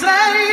say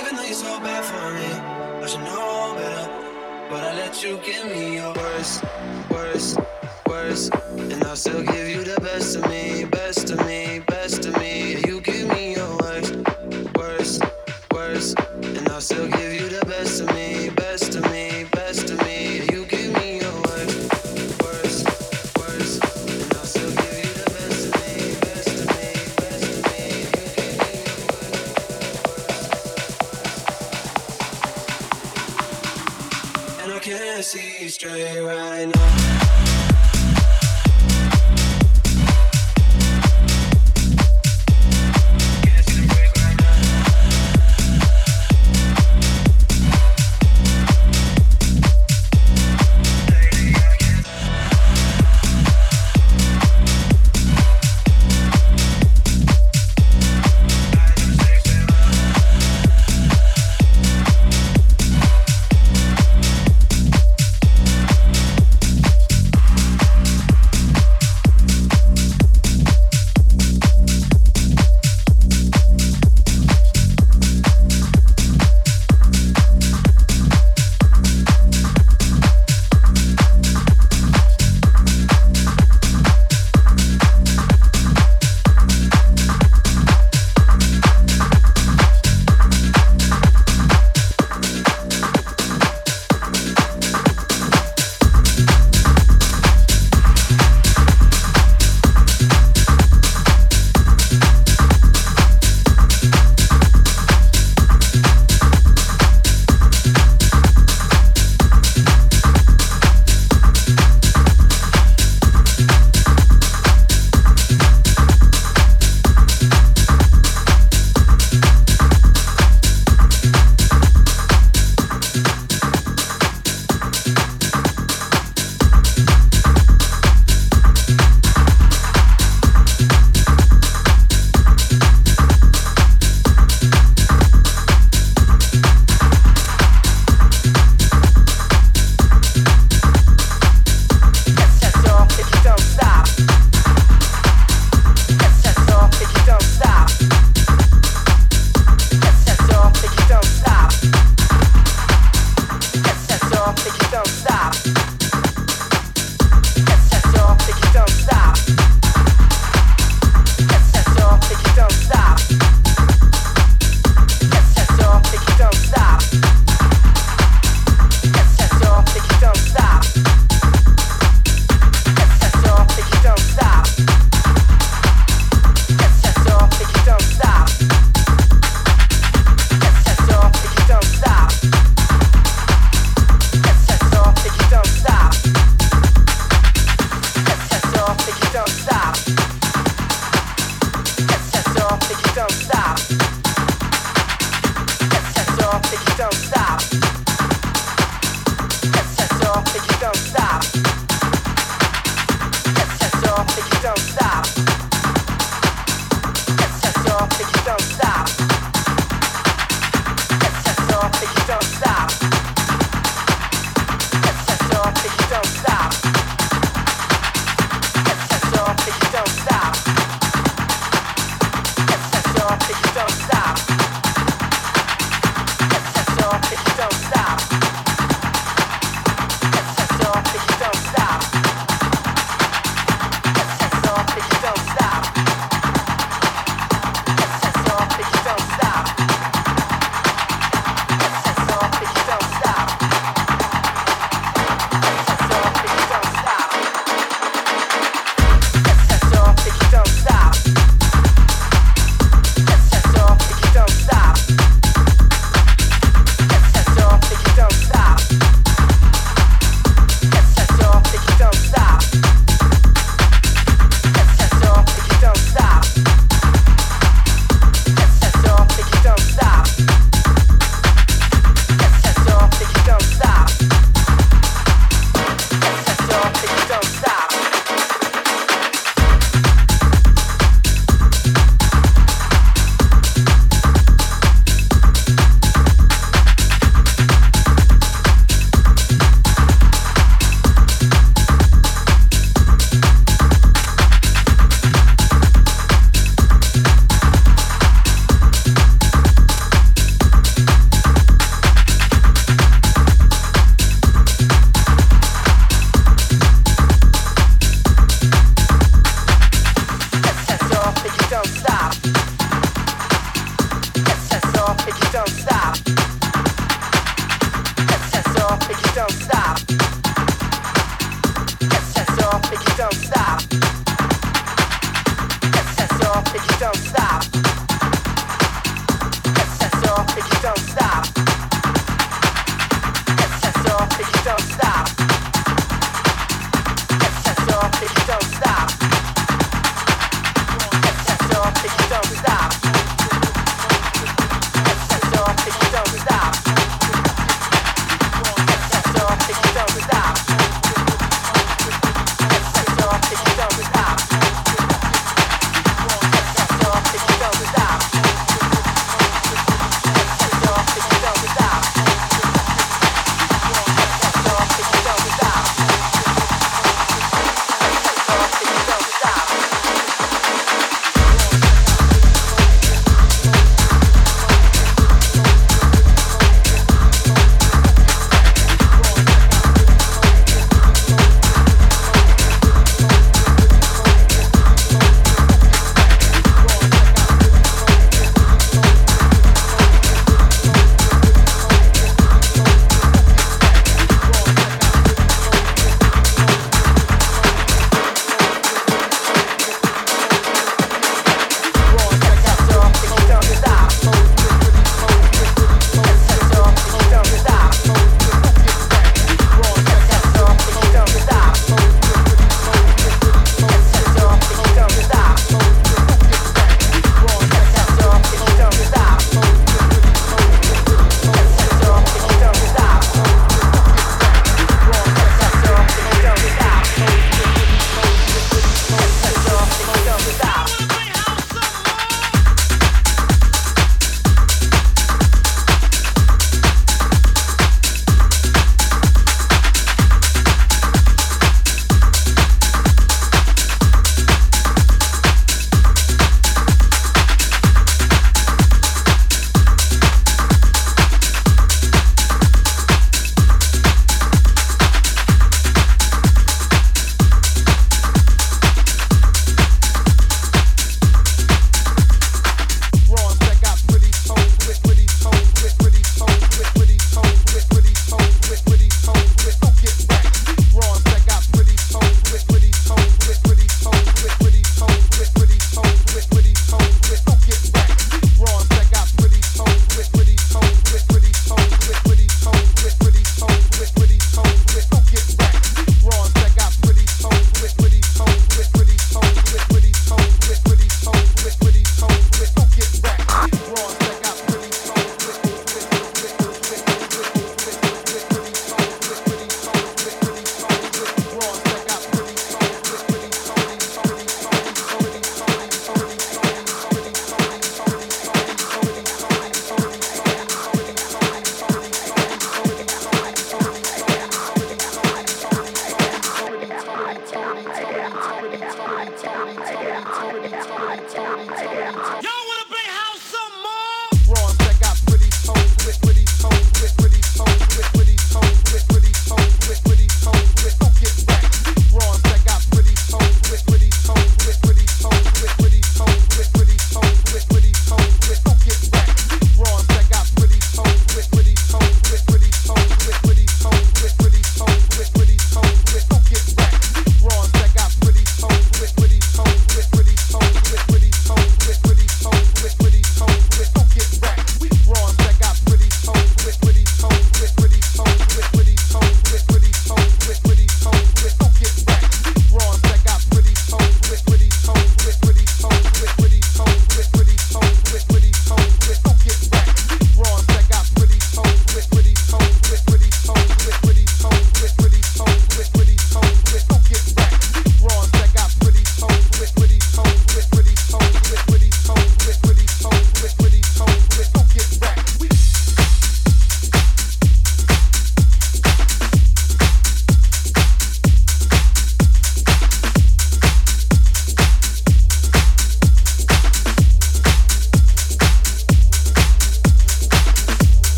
Even though you're so bad for me, I should know better. But I let you give me your worst, worst, worst. And I'll still give you the best of me, best of me, best of me. You give me your worst, worst, worst. And I'll still give astray right now.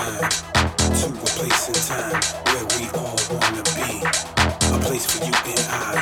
mind to a place in time where we all wanna be. A place for you and I.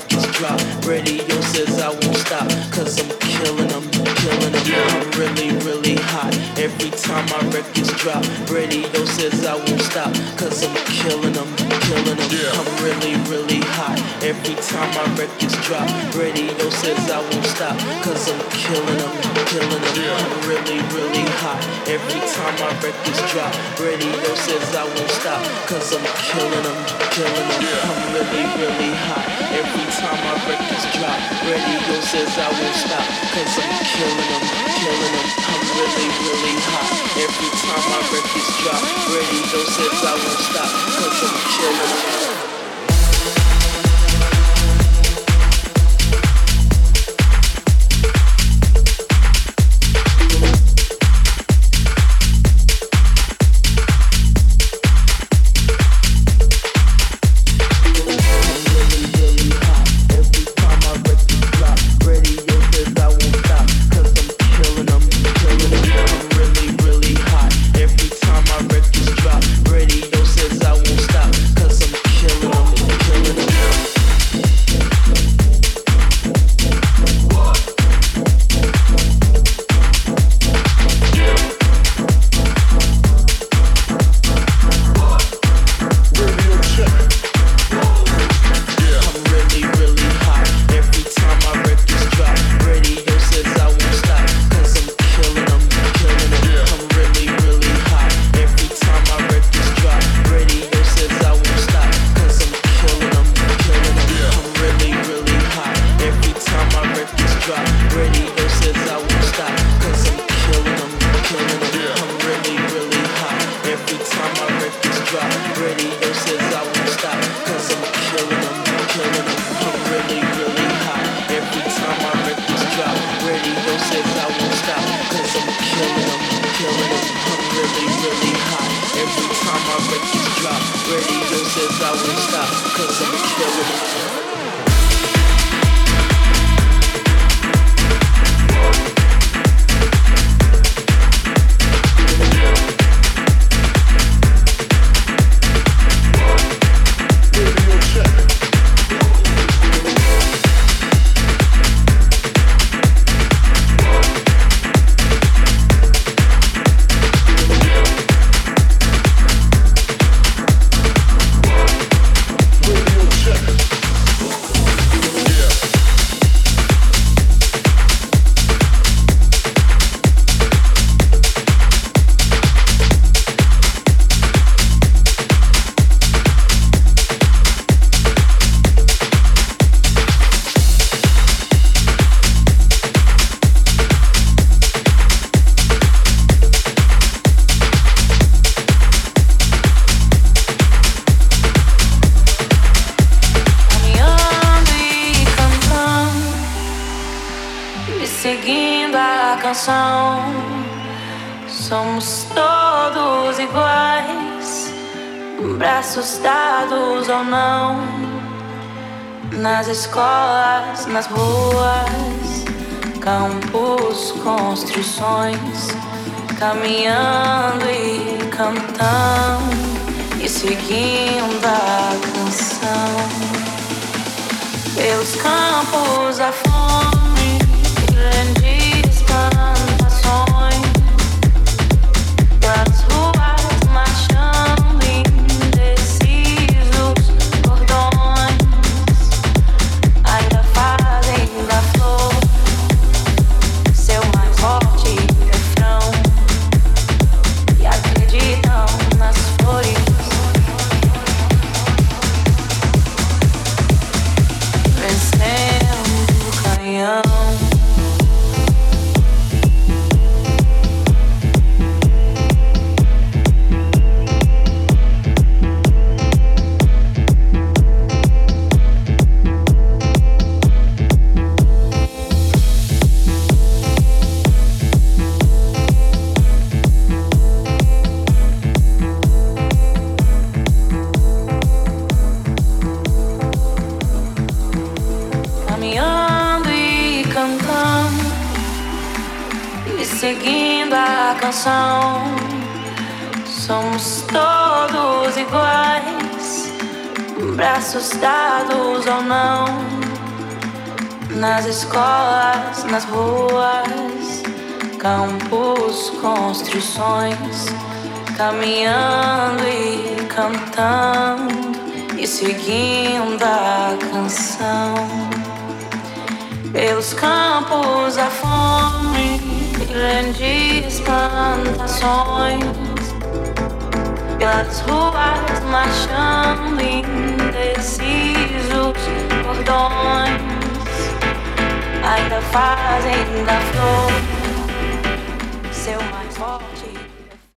mic just drop. Radio says I won't stop, cause I'm killing them, killing them. Yeah. I'm really my records drop, radio says I won't stop. Cause I'm killing them, killing them. I'm really, really hot. Every time my records drop, radio says I won't stop. Cause I'm killing them, killing them. I'm really, really hot. Every time my records drop, radio says I won't stop. Cause I'm killing them, killing them. I'm really, really hot. Every time my records drop, radio says I won't stop. Cause I'm killing them, killing them. I'm really, really hot. Every time my records drop, radio says I won't stop. Cause I'm killing them. I'm really, really hot. Every time my records drop, radio says I won't stop. Cause I'm killing. Caminhando e cantando e seguindo a canção. Pelos campos a caminhando e cantando e seguindo a canção. Pelos campos a fome, grandes plantações pelas ruas marchando indecisos cordões ainda fazem da flor